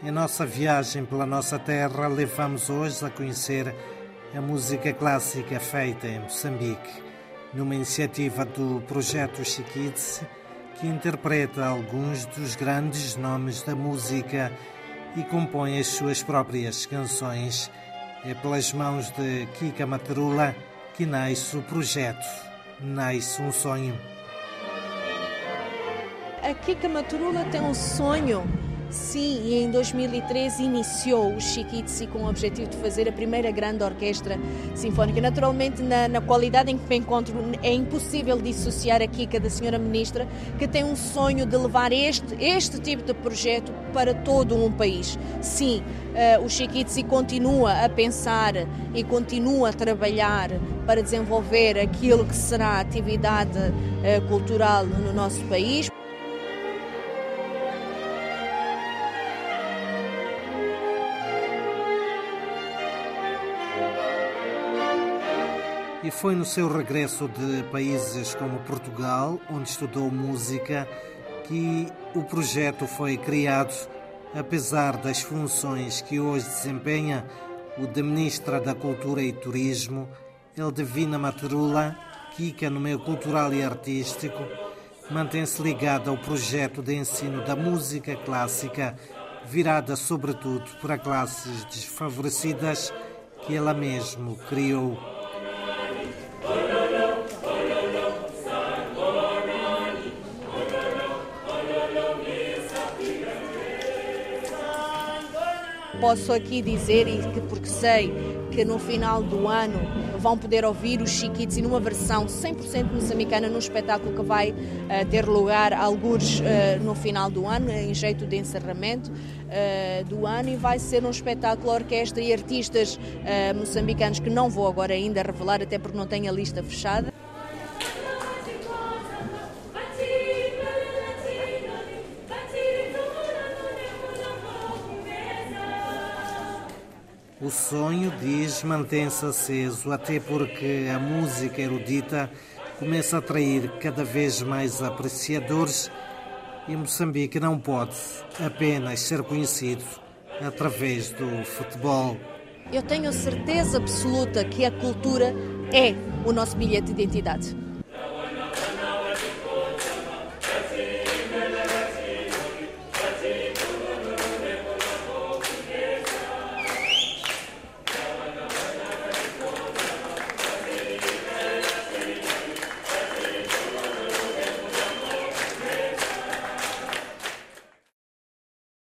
Em nossa viagem pela nossa terra, levamos hoje a conhecer a música clássica feita em Moçambique, numa iniciativa do projeto Chiquice, que interpreta alguns dos grandes nomes da música e compõe as suas próprias canções. É pelas mãos de Kika Materula que nasce o projeto, nasce um sonho. A Kika Materula tem um sonho Sim, e em 2013 iniciou o Chiquitsi com o objetivo de fazer a primeira grande orquestra sinfónica. Naturalmente, na, na, qualidade em que me encontro, é impossível dissociar a Kika da senhora ministra, que tem um sonho de levar este, este tipo de projeto para todo um país. Sim, uh, o Chiquitsi continua a pensar e continua a trabalhar para desenvolver aquilo que será a atividade uh, cultural no nosso país. E foi no seu regresso de países como Portugal, onde estudou música, que o projeto foi criado, apesar das funções que hoje desempenha o de Ministra da Cultura e Turismo, Eldevina Materula, Kika no meio cultural e artístico, mantém-se ligada ao projeto de ensino da música clássica, virada sobretudo para classes desfavorecidas que ela mesmo criou. Posso aqui dizer, que porque sei que no final do ano vão poder ouvir os Chiquitos e numa versão 100% moçambicana num espetáculo que vai uh, ter lugar alguns uh, no final do ano, em jeito de encerramento uh, do ano e vai ser um espetáculo orquestra e artistas moçambicanos que não vou agora ainda revelar até porque não tenho a lista fechada. O sonho, diz, mantém-se aceso, até porque a música erudita começa a atrair cada vez mais apreciadores e Moçambique não pode apenas ser conhecido através do futebol. Eu tenho certeza absoluta que a cultura é o nosso bilhete de identidade.